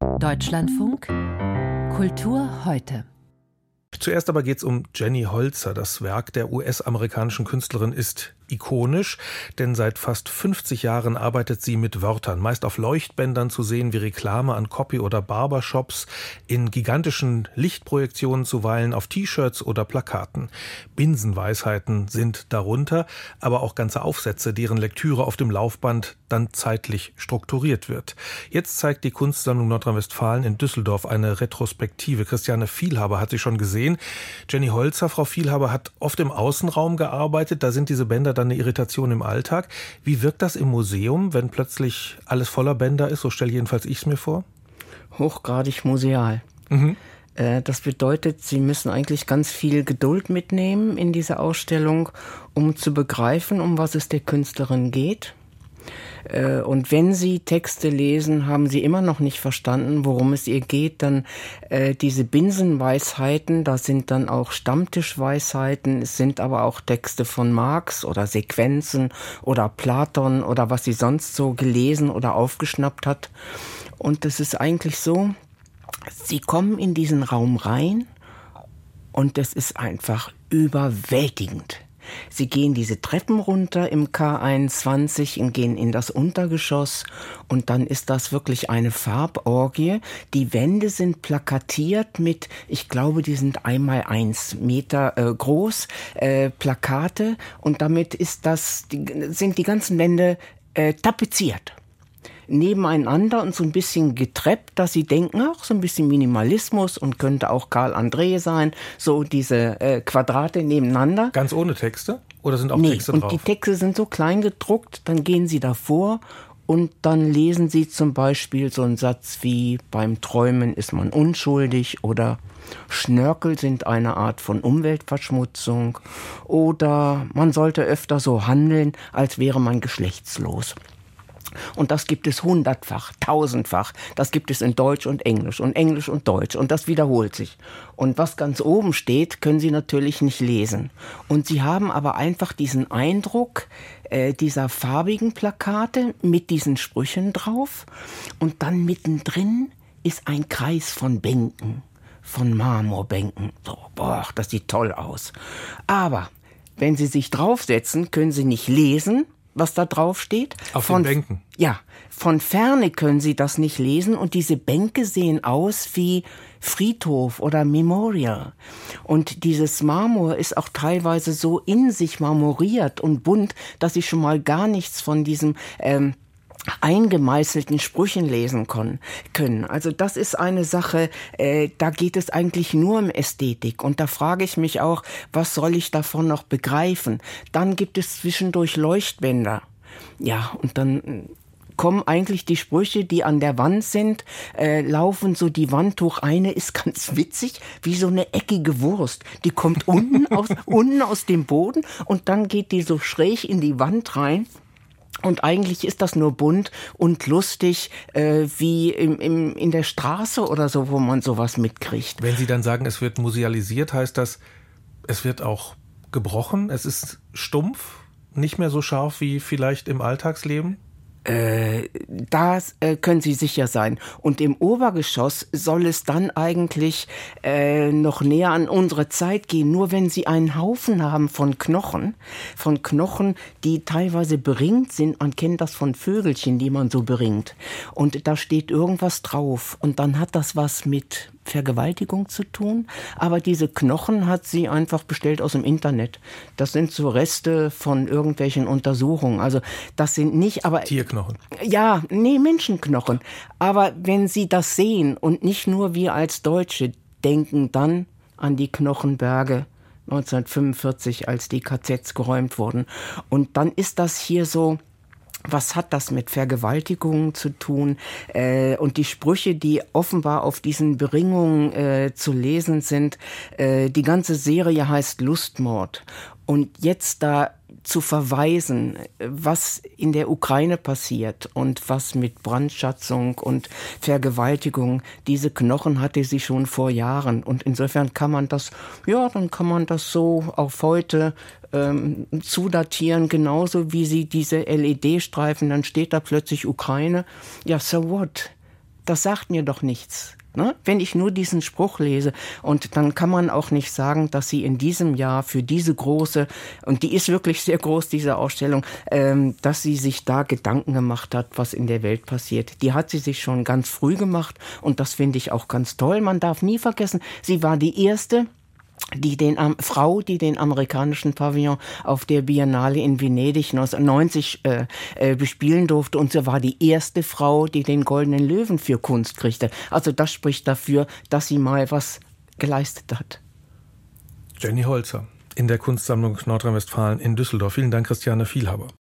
Deutschlandfunk Kultur heute. Zuerst aber geht es um Jenny Holzer. Das Werk der US-amerikanischen Künstlerin ist ikonisch, denn seit fast 50 Jahren arbeitet sie mit Wörtern, meist auf Leuchtbändern zu sehen wie Reklame an Copy- oder Barbershops, in gigantischen Lichtprojektionen zuweilen auf T-Shirts oder Plakaten. Binsenweisheiten sind darunter, aber auch ganze Aufsätze, deren Lektüre auf dem Laufband dann zeitlich strukturiert wird. Jetzt zeigt die Kunstsammlung Nordrhein-Westfalen in Düsseldorf eine Retrospektive. Christiane Vielhaber hat sie schon gesehen. Jenny Holzer, Frau Vielhaber, hat oft im Außenraum gearbeitet. Da sind diese Bänder dann eine Irritation im Alltag. Wie wirkt das im Museum, wenn plötzlich alles voller Bänder ist? So stelle jedenfalls ich es mir vor. Hochgradig museal. Mhm. Äh, das bedeutet, Sie müssen eigentlich ganz viel Geduld mitnehmen in diese Ausstellung, um zu begreifen, um was es der Künstlerin geht und wenn Sie Texte lesen, haben Sie immer noch nicht verstanden, worum es ihr geht, dann äh, diese Binsenweisheiten, da sind dann auch Stammtischweisheiten, es sind aber auch Texte von Marx oder Sequenzen oder Platon oder was sie sonst so gelesen oder aufgeschnappt hat. Und es ist eigentlich so, Sie kommen in diesen Raum rein und es ist einfach überwältigend. Sie gehen diese Treppen runter im K21 und gehen in das Untergeschoss. Und dann ist das wirklich eine Farborgie. Die Wände sind plakatiert mit, ich glaube, die sind einmal eins Meter äh, groß, äh, Plakate. Und damit ist das, die, sind die ganzen Wände äh, tapeziert nebeneinander und so ein bisschen getreppt, dass sie denken, ach, so ein bisschen Minimalismus und könnte auch Karl André sein, so diese äh, Quadrate nebeneinander. Ganz ohne Texte? Oder sind auch nee, Texte und drauf? die Texte sind so klein gedruckt, dann gehen sie davor und dann lesen sie zum Beispiel so einen Satz wie beim Träumen ist man unschuldig oder Schnörkel sind eine Art von Umweltverschmutzung oder man sollte öfter so handeln, als wäre man geschlechtslos. Und das gibt es hundertfach, tausendfach. Das gibt es in Deutsch und Englisch und Englisch und Deutsch. Und das wiederholt sich. Und was ganz oben steht, können Sie natürlich nicht lesen. Und Sie haben aber einfach diesen Eindruck äh, dieser farbigen Plakate mit diesen Sprüchen drauf. Und dann mittendrin ist ein Kreis von Bänken, von Marmorbänken. So, boah, das sieht toll aus. Aber wenn Sie sich draufsetzen, können Sie nicht lesen was da drauf steht. Auf von, den Bänken. Ja, von ferne können Sie das nicht lesen und diese Bänke sehen aus wie Friedhof oder Memorial. Und dieses Marmor ist auch teilweise so in sich marmoriert und bunt, dass Sie schon mal gar nichts von diesem ähm, eingemeißelten Sprüchen lesen können. Also das ist eine Sache, äh, da geht es eigentlich nur um Ästhetik. Und da frage ich mich auch, was soll ich davon noch begreifen? Dann gibt es zwischendurch Leuchtbänder. Ja, und dann äh, kommen eigentlich die Sprüche, die an der Wand sind, äh, laufen so die Wand hoch. Eine ist ganz witzig, wie so eine eckige Wurst. Die kommt unten aus, unten aus dem Boden und dann geht die so schräg in die Wand rein. Und eigentlich ist das nur bunt und lustig, äh, wie im, im, in der Straße oder so, wo man sowas mitkriegt. Wenn Sie dann sagen, es wird musealisiert, heißt das, es wird auch gebrochen, es ist stumpf, nicht mehr so scharf wie vielleicht im Alltagsleben? Äh, da äh, können Sie sicher sein. Und im Obergeschoss soll es dann eigentlich äh, noch näher an unsere Zeit gehen. Nur wenn Sie einen Haufen haben von Knochen, von Knochen, die teilweise beringt sind, man kennt das von Vögelchen, die man so beringt. Und da steht irgendwas drauf. Und dann hat das was mit Vergewaltigung zu tun, aber diese Knochen hat sie einfach bestellt aus dem Internet. Das sind so Reste von irgendwelchen Untersuchungen. Also das sind nicht, aber Tierknochen. Ja, nee, Menschenknochen. Aber wenn Sie das sehen und nicht nur wir als Deutsche denken dann an die Knochenberge 1945, als die KZs geräumt wurden. Und dann ist das hier so, was hat das mit Vergewaltigungen zu tun? Äh, und die Sprüche, die offenbar auf diesen Beringungen äh, zu lesen sind, äh, die ganze Serie heißt Lustmord. Und jetzt da zu verweisen, was in der Ukraine passiert und was mit Brandschatzung und Vergewaltigung, diese Knochen hatte sie schon vor Jahren. Und insofern kann man das, ja, dann kann man das so auf heute ähm, zudatieren, genauso wie sie diese LED-Streifen, dann steht da plötzlich Ukraine. Ja, so what? das sagt mir doch nichts. Ne? Wenn ich nur diesen Spruch lese und dann kann man auch nicht sagen, dass sie in diesem Jahr für diese große, und die ist wirklich sehr groß, diese Ausstellung, ähm, dass sie sich da Gedanken gemacht hat, was in der Welt passiert. Die hat sie sich schon ganz früh gemacht und das finde ich auch ganz toll. Man darf nie vergessen, sie war die erste, die den um, Frau, die den amerikanischen Pavillon auf der Biennale in Venedig 1990 äh, äh, bespielen durfte und sie war die erste Frau, die den goldenen Löwen für Kunst kriegte. Also das spricht dafür, dass sie mal was geleistet hat. Jenny Holzer in der Kunstsammlung Nordrhein-Westfalen in Düsseldorf. Vielen Dank, Christiane Vielhaber.